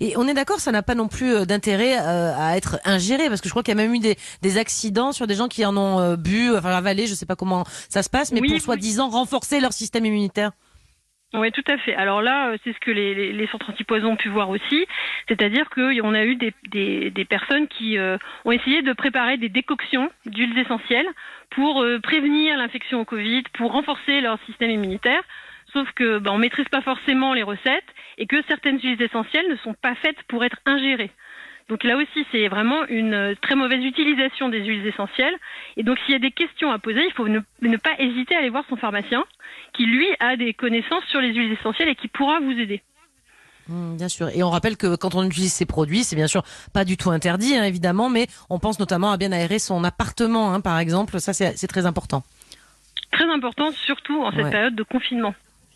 Et on est d'accord, ça n'a pas non plus euh, d'intérêt euh, à être ingéré, parce que je crois qu'il y a même eu des, des accidents sur des gens qui en ont euh, bu, enfin avalé, je sais pas comment ça se passe, mais Oui, pour oui. soi-disant renforcer leur système immunitaire. Oui, tout à fait. Alors là, euh, c'est ce que les, les, les centres antipoison ont pu voir aussi, c'est-à-dire qu'on a eu des, des, des personnes qui euh, ont essayé de préparer des décoctions d'huiles essentielles pour euh, prévenir l'infection au Covid, pour renforcer leur système immunitaire. Sauf que ben, on maîtrise pas forcément les recettes et que certaines huiles essentielles ne sont pas faites pour être ingérées. Donc là aussi, c'est vraiment une euh, très mauvaise utilisation des huiles essentielles. Et donc, s'il y a des questions à poser, il faut ne, ne pas hésiter à aller voir son pharmacien, qui lui a des connaissances sur les huiles essentielles et qui pourra vous aider. Hum, bien sûr. Et on rappelle que quand on utilise ces produits, c'est bien sûr pas du tout interdit, hein, évidemment, mais on pense notamment à bien aérer son appartement, hein, par exemple. Ça, c'est c'est très important. Très important, surtout en cette Ouais. période de confinement.